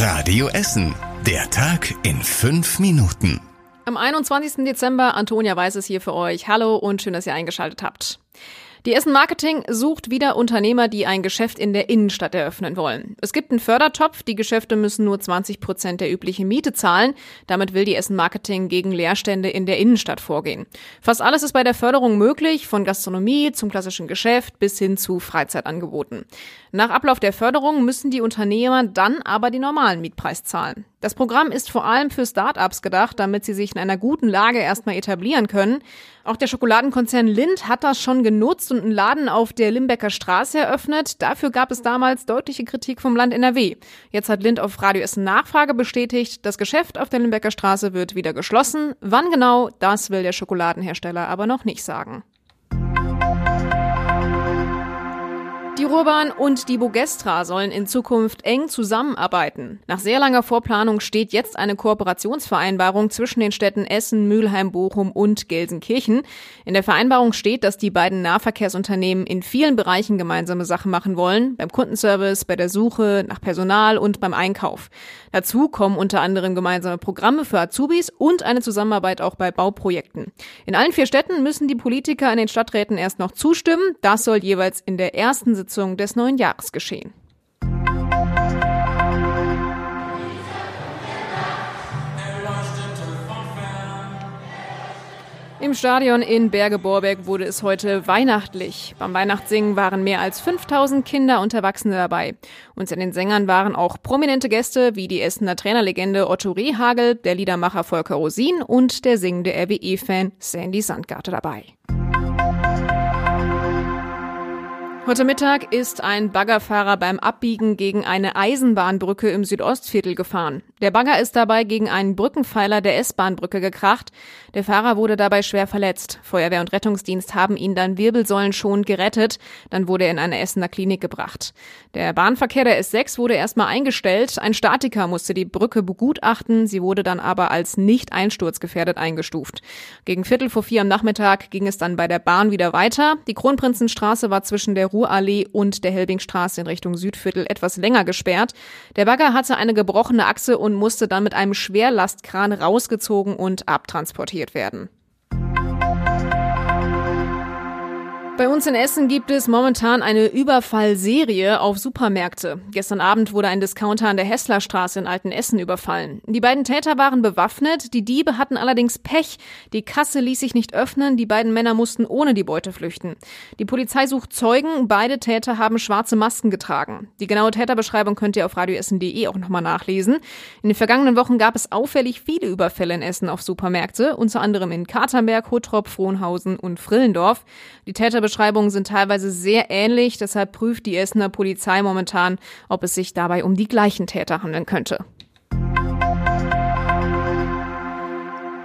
Radio Essen. Der Tag in fünf Minuten. Am 21. Dezember, Antonia Weiß es hier für euch. Hallo und schön, dass ihr eingeschaltet habt. Die Essen Marketing sucht wieder Unternehmer, die ein Geschäft in der Innenstadt eröffnen wollen. Es gibt einen Fördertopf, die Geschäfte müssen nur 20 Prozent der üblichen Miete zahlen. Damit will die Essen Marketing gegen Leerstände in der Innenstadt vorgehen. Fast alles ist bei der Förderung möglich, von Gastronomie zum klassischen Geschäft bis hin zu Freizeitangeboten. Nach Ablauf der Förderung müssen die Unternehmer dann aber den normalen Mietpreis zahlen. Das Programm ist vor allem für Start-ups gedacht, damit sie sich in einer guten Lage erstmal etablieren können. Auch der Schokoladenkonzern Lind hat das schon genutzt und einen Laden auf der Limbecker Straße eröffnet. Dafür gab es damals deutliche Kritik vom Land NRW. Jetzt hat Lind auf Radio Essen Nachfrage bestätigt, das Geschäft auf der Limbecker Straße wird wieder geschlossen. Wann genau, das will der Schokoladenhersteller aber noch nicht sagen. Die Ruhrbahn und die Bogestra sollen in Zukunft eng zusammenarbeiten. Nach sehr langer Vorplanung steht jetzt eine Kooperationsvereinbarung zwischen den Städten Essen, Mülheim, Bochum und Gelsenkirchen. In der Vereinbarung steht, dass die beiden Nahverkehrsunternehmen in vielen Bereichen gemeinsame Sachen machen wollen, beim Kundenservice, bei der Suche nach Personal und beim Einkauf. Dazu kommen unter anderem gemeinsame Programme für Azubis und eine Zusammenarbeit auch bei Bauprojekten. In allen vier Städten müssen die Politiker in den Stadträten erst noch zustimmen. Das soll jeweils in der ersten Sitzung Sitzung des neuen Jahres geschehen. Im Stadion in Berge-Borbeck wurde es heute weihnachtlich. Beim Weihnachtssingen waren mehr als 5000 Kinder und Erwachsene dabei. Unter den Sängern waren auch prominente Gäste wie die Essener Trainerlegende Otto Rehagel, der Liedermacher Volker Rosin und der singende RWE-Fan Sandy Sandgarte dabei. Heute Mittag ist ein Baggerfahrer beim Abbiegen gegen eine Eisenbahnbrücke im Südostviertel gefahren. Der Bagger ist dabei gegen einen Brückenpfeiler der S-Bahnbrücke gekracht. Der Fahrer wurde dabei schwer verletzt. Feuerwehr und Rettungsdienst haben ihn dann wirbelsäulenschonend gerettet. Dann wurde er in eine Essener Klinik gebracht. Der Bahnverkehr der S6 wurde erstmal eingestellt. Ein Statiker musste die Brücke begutachten. Sie wurde dann aber als nicht einsturzgefährdet eingestuft. Gegen Viertel vor vier am Nachmittag ging es dann bei der Bahn wieder weiter. Die Kronprinzenstraße war zwischen der Ruhrallee und der Helbingstraße in Richtung Südviertel etwas länger gesperrt. Der Bagger hatte eine gebrochene Achse und musste dann mit einem Schwerlastkran rausgezogen und abtransportiert werden. Bei uns in Essen gibt es momentan eine Überfallserie auf Supermärkte. Gestern Abend wurde ein Discounter an der Hesslerstraße in Altenessen überfallen. Die beiden Täter waren bewaffnet, die Diebe hatten allerdings Pech. Die Kasse ließ sich nicht öffnen, die beiden Männer mussten ohne die Beute flüchten. Die Polizei sucht Zeugen, beide Täter haben schwarze Masken getragen. Die genaue Täterbeschreibung könnt ihr auf radioessen.de auch nochmal nachlesen. In den vergangenen Wochen gab es auffällig viele Überfälle in Essen auf Supermärkte, unter anderem in Katernberg, Huttrop, Frohnhausen und Frillendorf. Die Täter Täterbeschreibungen sind teilweise sehr ähnlich, deshalb prüft die Essener Polizei momentan, ob es sich dabei um die gleichen Täter handeln könnte.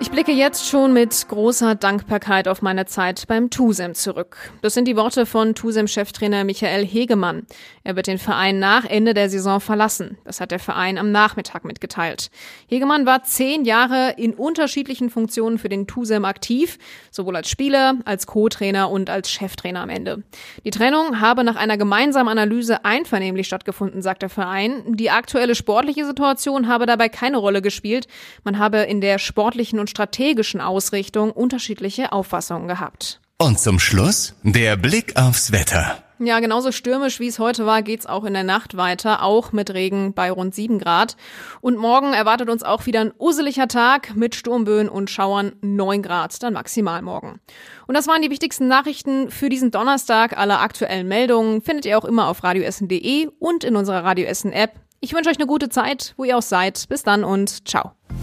Ich blicke jetzt schon mit großer Dankbarkeit auf meine Zeit beim TUSEM zurück. Das sind die Worte von TUSEM-Cheftrainer Michael Hegemann. Er wird den Verein nach Ende der Saison verlassen. Das hat der Verein am Nachmittag mitgeteilt. Hegemann war zehn Jahre in unterschiedlichen Funktionen für den TUSEM aktiv, sowohl als Spieler, als Co-Trainer und als Cheftrainer am Ende. Die Trennung habe nach einer gemeinsamen Analyse einvernehmlich stattgefunden, sagt der Verein. Die aktuelle sportliche Situation habe dabei keine Rolle gespielt. Man habe in der sportlichen und und strategischen Ausrichtung unterschiedliche Auffassungen gehabt. Und zum Schluss der Blick aufs Wetter. Ja, genauso stürmisch wie es heute war, geht's auch in der Nacht weiter, auch mit Regen bei rund 7 Grad. Und morgen erwartet uns auch wieder ein useliger Tag mit Sturmböen und Schauern 9 Grad, dann maximal morgen. Und das waren die wichtigsten Nachrichten für diesen Donnerstag. Alle aktuellen Meldungen findet ihr auch immer auf radioessen.de und in unserer Radio Essen App. Ich wünsche euch eine gute Zeit, wo ihr auch seid. Bis dann und ciao.